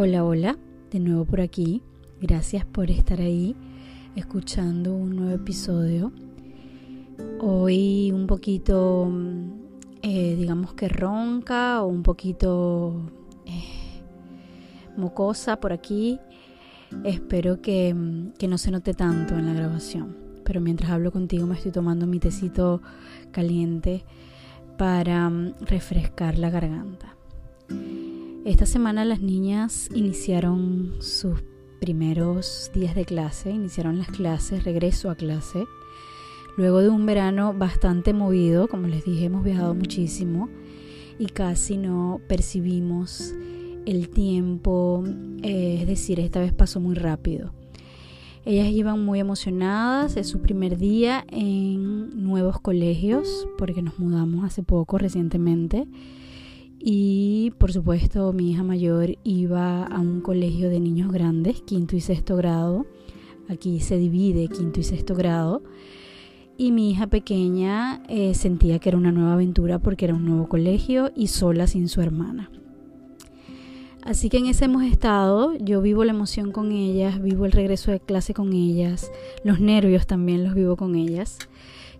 Hola, hola, de nuevo por aquí. Gracias por estar ahí escuchando un nuevo episodio. Hoy un poquito, eh, digamos que ronca o un poquito eh, mocosa por aquí. Espero que, que no se note tanto en la grabación. Pero mientras hablo contigo me estoy tomando mi tecito caliente para mm, refrescar la garganta. Esta semana las niñas iniciaron sus primeros días de clase, iniciaron las clases, regreso a clase. Luego de un verano bastante movido, como les dije, hemos viajado muchísimo y casi no percibimos el tiempo, eh, es decir, esta vez pasó muy rápido. Ellas iban muy emocionadas, es su primer día en nuevos colegios, porque nos mudamos hace poco, recientemente y por supuesto mi hija mayor iba a un colegio de niños grandes, quinto y sexto grado. Aquí se divide quinto y sexto grado. Y mi hija pequeña eh, sentía que era una nueva aventura porque era un nuevo colegio y sola sin su hermana. Así que en ese hemos estado, yo vivo la emoción con ellas, vivo el regreso de clase con ellas, los nervios también los vivo con ellas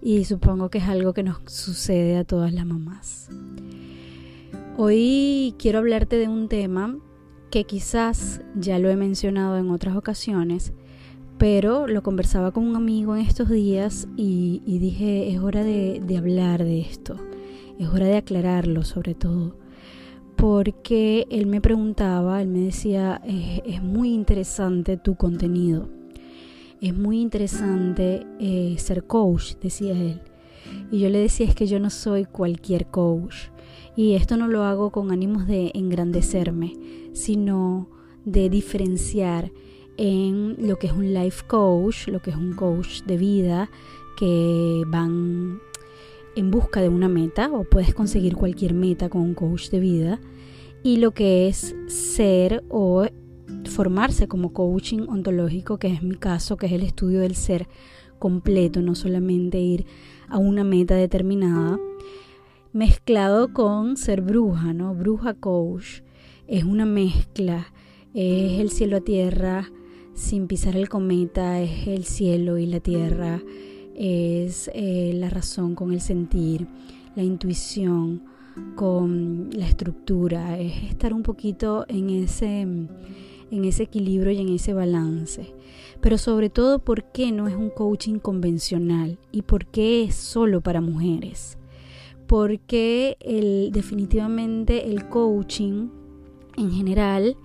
y supongo que es algo que nos sucede a todas las mamás. Hoy quiero hablarte de un tema que quizás ya lo he mencionado en otras ocasiones, pero lo conversaba con un amigo en estos días y, dije, es hora de, hablar de esto, es hora de aclararlo sobre todo, porque él me preguntaba, él me decía, es, muy interesante tu contenido, es muy interesante eh, ser coach, decía él. Y yo le decía, es que yo no soy cualquier coach y esto no lo hago con ánimos de engrandecerme, sino de diferenciar en lo que es un life coach, lo que es un coach de vida, que van en busca de una meta o puedes conseguir cualquier meta con un coach de vida, y lo que es ser o formarse como coaching ontológico, que es mi caso, que es el estudio del ser completo, no solamente ir a una meta determinada mezclado con ser bruja, ¿no? Bruja coach. Es una mezcla, es el cielo a tierra sin pisar el cometa, es el cielo y la tierra, es eh, la razón con el sentir, la intuición con la estructura, es estar un poquito en ese, en ese equilibrio y en ese balance. Pero sobre todo, ¿por qué no es un coaching convencional? ¿Y por qué es solo para mujeres? Porque definitivamente el coaching en general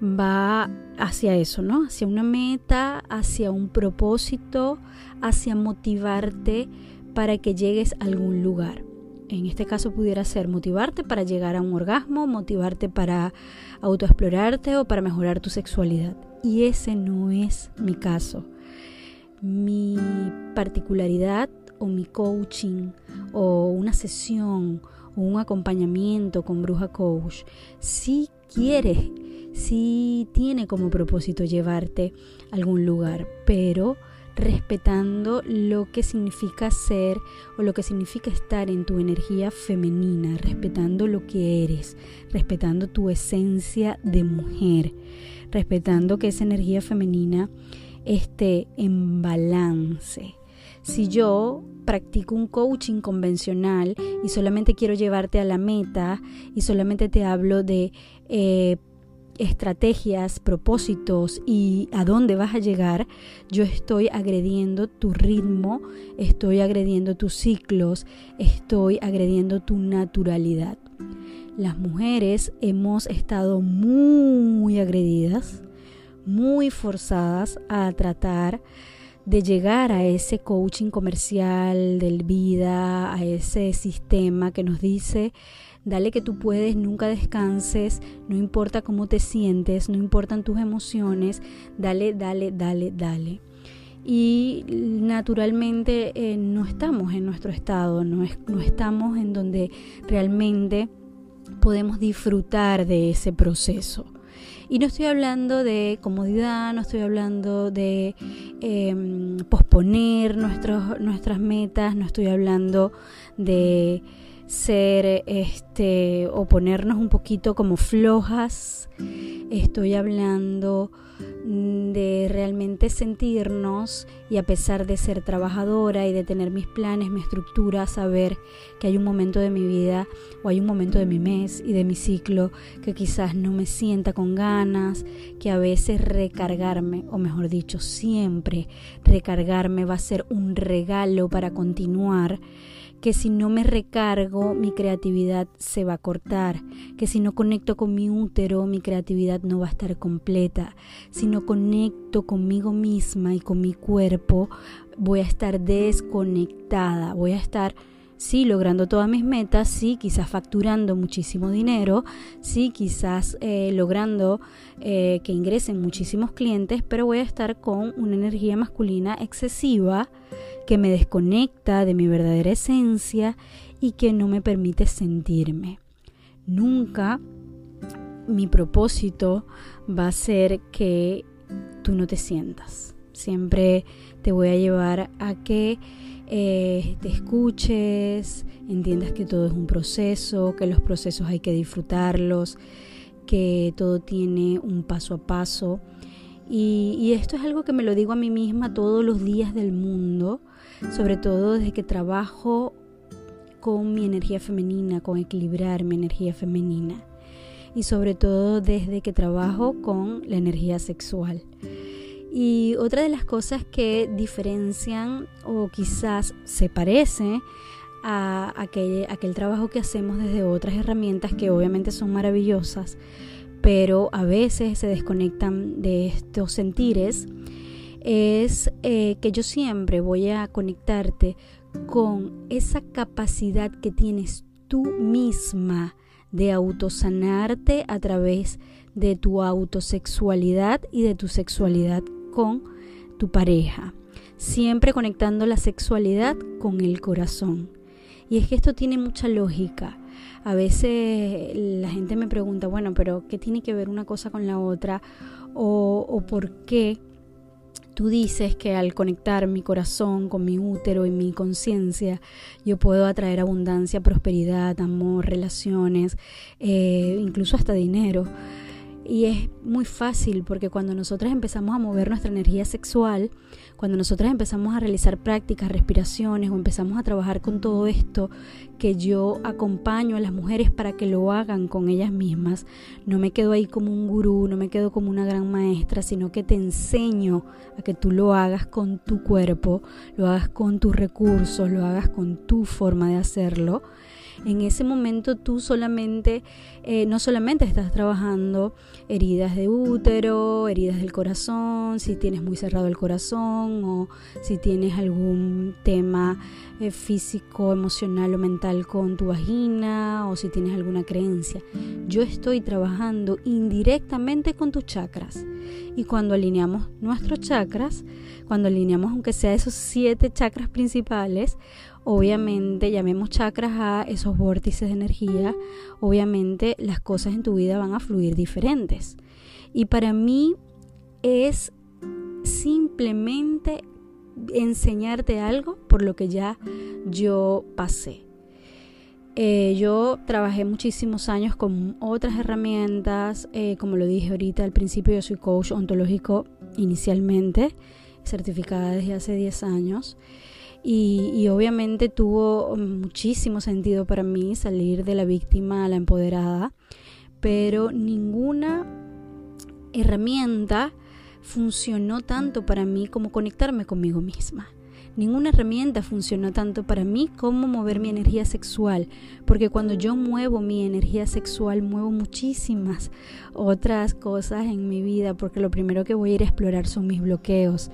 va hacia eso, ¿no? Hacia una meta, hacia un propósito, hacia motivarte para que llegues a algún lugar. En este caso pudiera ser motivarte para llegar a un orgasmo, motivarte para autoexplorarte o para mejorar tu sexualidad. Y ese no es mi caso. Mi particularidad o mi coaching o una sesión o un acompañamiento con Bruja Coach, si quiere, si tiene como propósito llevarte a algún lugar, pero respetando lo que significa ser o lo que significa estar en tu energía femenina, respetando lo que eres, respetando tu esencia de mujer, respetando que esa energía femenina esté en balance si yo practico un coaching convencional y solamente quiero llevarte a la meta y solamente te hablo de eh, estrategias, propósitos y a dónde vas a llegar, yo estoy agrediendo tu ritmo, estoy agrediendo tus ciclos, estoy agrediendo tu naturalidad. Las mujeres hemos estado muy agredidas, muy forzadas a tratar de llegar a ese coaching comercial del vida, a ese sistema que nos dice, dale que tú puedes, nunca descanses, no importa cómo te sientes, no importan tus emociones, dale, dale, dale, dale. Y naturalmente eh, no estamos en nuestro estado, no, no estamos en donde realmente podemos disfrutar de ese proceso. Y no estoy hablando de comodidad, no estoy hablando de em, posponer nuestros, nuestras metas, no estoy hablando de ser este o ponernos un poquito como flojas. Estoy hablando de realmente sentirnos y a pesar de ser trabajadora y de tener mis planes, mi estructura, saber que hay un momento de mi vida o hay un momento de mi mes y de mi ciclo que quizás no me sienta con ganas, que a veces recargarme, o mejor dicho, siempre recargarme va a ser un regalo para continuar que si no me recargo mi creatividad se va a cortar, que si no conecto con mi útero mi creatividad no va a estar completa, si no conecto conmigo misma y con mi cuerpo voy a estar desconectada, voy a estar sí logrando todas mis metas, sí quizás facturando muchísimo dinero, sí quizás eh, logrando eh, que ingresen muchísimos clientes, pero voy a estar con una energía masculina excesiva que me desconecta de mi verdadera esencia y que no me permite sentirme. Nunca mi propósito va a ser que tú no te sientas. Siempre te voy a llevar a que eh, te escuches, entiendas que todo es un proceso, que los procesos hay que disfrutarlos, que todo tiene un paso a paso. Y, esto es algo que me lo digo a mí misma todos los días del mundo, sobre todo desde que trabajo con mi energía femenina, con equilibrar mi energía femenina y sobre todo desde que trabajo con la energía sexual. Y otra de las cosas que diferencian o quizás se parece a aquel, aquel trabajo que hacemos desde otras herramientas que obviamente son maravillosas, pero a veces se desconectan de estos sentires, es eh, que yo siempre voy a conectarte con esa capacidad que tienes tú misma de autosanarte a través de tu autosexualidad y de tu sexualidad con tu pareja, siempre conectando la sexualidad con el corazón. Y es que esto tiene mucha lógica. A veces la gente me pregunta, bueno, pero ¿qué tiene que ver una cosa con la otra? O, por qué Tú dices que al conectar mi corazón con mi útero y mi conciencia, yo puedo atraer abundancia, prosperidad, amor, relaciones, eh, incluso hasta dinero. Y es muy fácil porque cuando nosotras empezamos a mover nuestra energía sexual, cuando nosotras empezamos a realizar prácticas, respiraciones o empezamos a trabajar con todo esto que yo acompaño a las mujeres para que lo hagan con ellas mismas, no me quedo ahí como un gurú, no me quedo como una gran maestra, sino que te enseño a que tú lo hagas con tu cuerpo, lo hagas con tus recursos, lo hagas con tu forma de hacerlo. En ese momento tú solamente, eh, no solamente estás trabajando heridas de útero, heridas del corazón, si tienes muy cerrado el corazón o si tienes algún tema eh, físico, emocional o mental con tu vagina o si tienes alguna creencia. Yo estoy trabajando indirectamente con tus chakras. Y cuando alineamos nuestros chakras, cuando alineamos aunque sea esos siete chakras principales, obviamente llamemos chakras a esos vórtices de energía, obviamente las cosas en tu vida van a fluir diferentes. Y para mí es simplemente enseñarte algo por lo que ya yo pasé. Eh, yo trabajé muchísimos años con otras herramientas, eh, como lo dije ahorita al principio, yo soy coach ontológico inicialmente, certificada desde hace 10 años. Y, obviamente tuvo muchísimo sentido para mí salir de la víctima a la empoderada, pero ninguna herramienta funcionó tanto para mí como conectarme conmigo misma. Ninguna herramienta funcionó tanto para mí como mover mi energía sexual, porque cuando yo muevo mi energía sexual muevo muchísimas otras cosas en mi vida, porque lo primero que voy a ir a explorar son mis bloqueos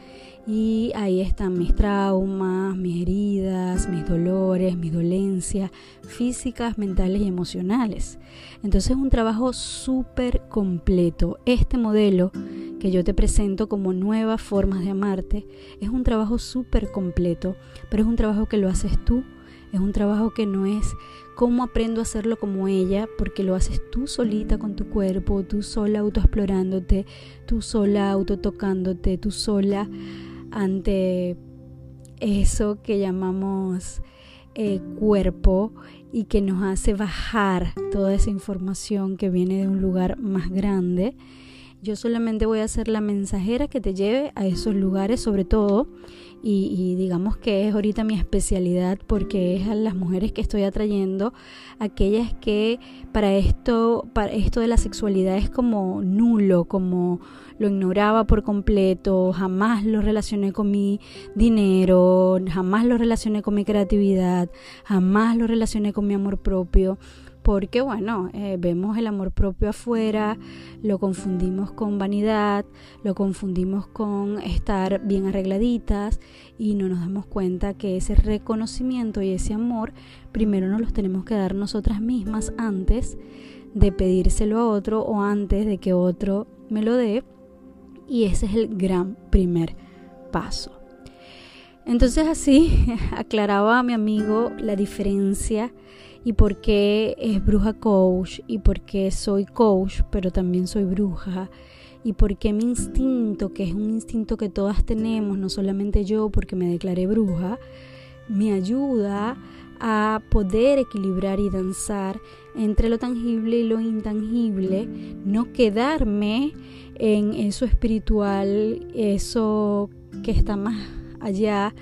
y ahí están mis traumas, mis heridas, mis dolores, mis dolencias físicas, mentales y emocionales. Entonces es un trabajo súper completo. Este modelo que yo te presento como nuevas formas de amarte es un trabajo súper completo, pero es un trabajo que lo haces tú. Es un trabajo que no es cómo aprendo a hacerlo como ella, porque lo haces tú solita con tu cuerpo, tú sola autoexplorándote, tú sola autotocándote, tú sola ante eso que llamamos eh, cuerpo y que nos hace bajar toda esa información que viene de un lugar más grande. Yo solamente voy a ser la mensajera que te lleve a esos lugares, sobre todo, y, digamos que es ahorita mi especialidad porque es a las mujeres que estoy atrayendo, aquellas que para esto, para esto de la sexualidad es como nulo, como lo ignoraba por completo, jamás lo relacioné con mi dinero, jamás lo relacioné con mi creatividad, jamás lo relacioné con mi amor propio porque bueno, eh, vemos el amor propio afuera, lo confundimos con vanidad, lo confundimos con estar bien arregladitas y no nos damos cuenta que ese reconocimiento y ese amor primero nos los tenemos que dar nosotras mismas antes de pedírselo a otro o antes de que otro me lo dé y ese es el gran primer paso. Entonces así aclaraba a mi amigo la diferencia y por qué es bruja coach y por qué soy coach, pero también soy bruja y por qué mi instinto, que es un instinto que todas tenemos, no solamente yo porque me declaré bruja, me ayuda a poder equilibrar y danzar entre lo tangible y lo intangible, no quedarme en eso espiritual, eso que está más allá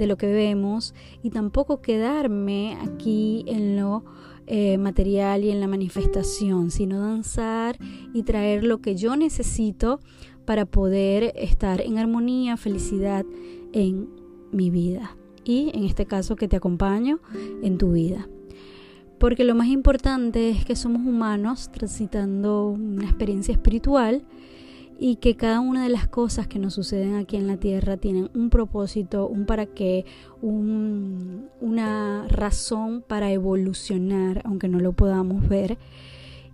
de lo que vemos y tampoco quedarme aquí en lo eh, material y en la manifestación, sino danzar y traer lo que yo necesito para poder estar en armonía, felicidad en mi vida y en este caso que te acompaño en tu vida. Porque lo más importante es que somos humanos transitando una experiencia espiritual y que cada una de las cosas que nos suceden aquí en la tierra tienen un propósito, un para qué, una razón para evolucionar, aunque no lo podamos ver.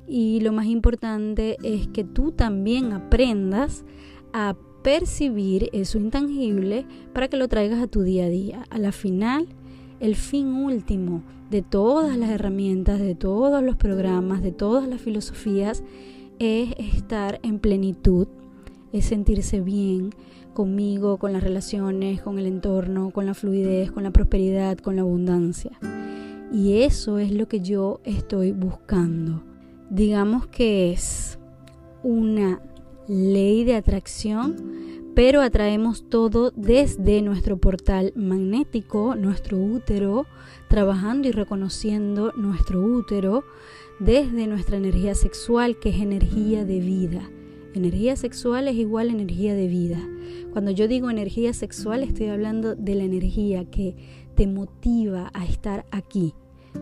Y lo más importante es que tú también aprendas a percibir eso intangible para que lo traigas a tu día a día. A la final, el fin último de todas las herramientas, de todos los programas, de todas las filosofías, es estar en plenitud, es sentirse bien conmigo, con las relaciones, con el entorno, con la fluidez, con la prosperidad, con la abundancia. Y eso es lo que yo estoy buscando. Digamos que es una ley de atracción, pero atraemos todo desde nuestro portal magnético, nuestro útero, trabajando y reconociendo nuestro útero desde nuestra energía sexual, que es energía de vida. Energía sexual es igual a energía de vida. Cuando yo digo energía sexual estoy hablando de la energía que te motiva a estar aquí,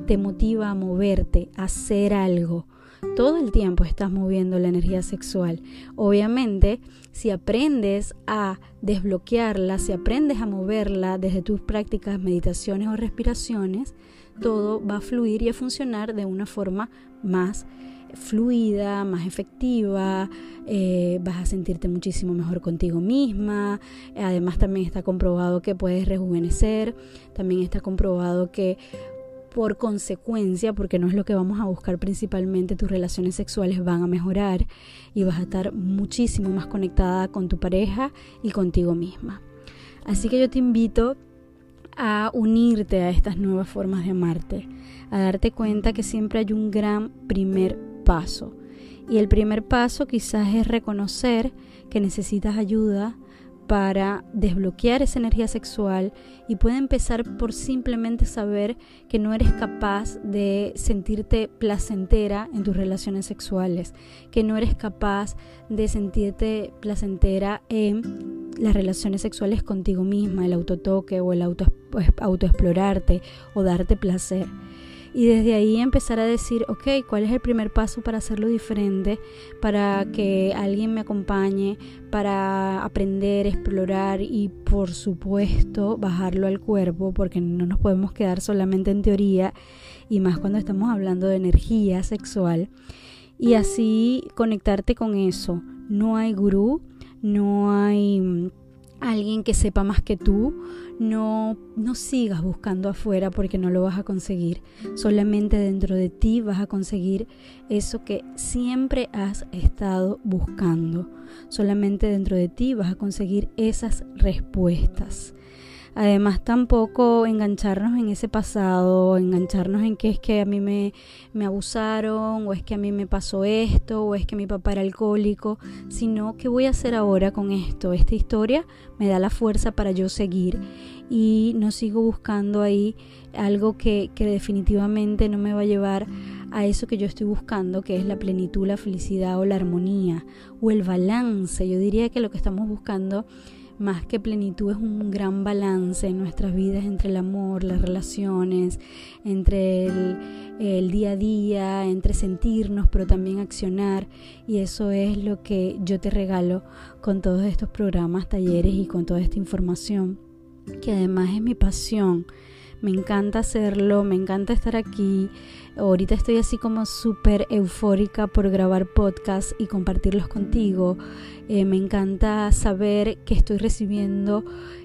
te motiva a moverte, a hacer algo. Todo el tiempo estás moviendo la energía sexual. Obviamente, si aprendes a desbloquearla, si aprendes a moverla desde tus prácticas, meditaciones o respiraciones, todo va a fluir y a funcionar de una forma más fluida, más efectiva, eh, vas a sentirte muchísimo mejor contigo misma, además también está comprobado que puedes rejuvenecer, también está comprobado que por consecuencia, porque no es lo que vamos a buscar principalmente, tus relaciones sexuales van a mejorar y vas a estar muchísimo más conectada con tu pareja y contigo misma. Así que yo te invito a unirte a estas nuevas formas de amarte, a darte cuenta que siempre hay un gran primer paso. Y el primer paso quizás es reconocer que necesitas ayuda para desbloquear esa energía sexual y puede empezar por simplemente saber que no eres capaz de sentirte placentera en tus relaciones sexuales, que no eres capaz de sentirte placentera en las relaciones sexuales contigo misma, el autotoque o el auto, autoexplorarte o darte placer y desde ahí empezar a decir, ok, ¿cuál es el primer paso para hacerlo diferente? Para que alguien me acompañe, para aprender, explorar y por supuesto bajarlo al cuerpo, porque no nos podemos quedar solamente en teoría y más cuando estamos hablando de energía sexual. Y así conectarte con eso. No hay gurú, no hay mm, alguien que sepa más que tú, no, no sigas buscando afuera porque no lo vas a conseguir. Solamente dentro de ti vas a conseguir eso que siempre has estado buscando. Solamente dentro de ti vas a conseguir esas respuestas. Además tampoco engancharnos en ese pasado, engancharnos en que es que a mí me, me abusaron o es que a mí me pasó esto o es que mi papá era alcohólico, sino qué voy a hacer ahora con esto. Esta historia me da la fuerza para yo seguir y no sigo buscando ahí algo que, que definitivamente no me va a llevar a eso que yo estoy buscando, que es la plenitud, la felicidad o la armonía o el balance. Yo diría que lo que estamos buscando más que plenitud es un gran balance en nuestras vidas entre el amor, las relaciones, entre el, día a día, entre sentirnos, pero también accionar. Y eso es lo que yo te regalo con todos estos programas, talleres y con toda esta información, que además es mi pasión. Me encanta hacerlo, me encanta estar aquí. Ahorita estoy así como súper eufórica por grabar podcasts y compartirlos contigo. Eh, me encanta saber que estoy recibiendo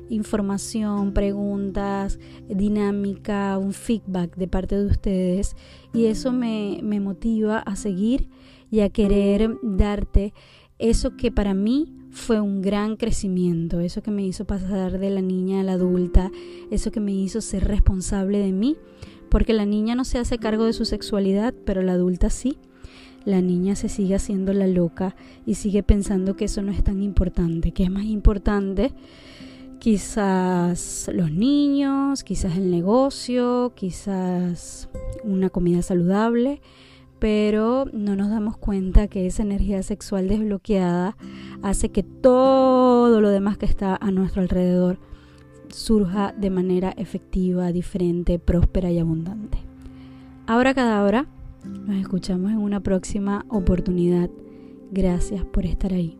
información, preguntas, dinámica, un feedback de parte de ustedes y eso me, me motiva a seguir y a querer darte eso que para mí fue un gran crecimiento, eso que me hizo pasar de la niña a la adulta, eso que me hizo ser responsable de mí, porque la niña no se hace cargo de su sexualidad, pero la adulta sí. La niña se sigue haciendo la loca y sigue pensando que eso no es tan importante, que es más importante quizás los niños, quizás el negocio, quizás una comida saludable, pero no nos damos cuenta que esa energía sexual desbloqueada hace que todo lo demás que está a nuestro alrededor surja de manera efectiva, diferente, próspera y abundante. Ahora cada hora nos escuchamos en una próxima oportunidad. Gracias por estar ahí.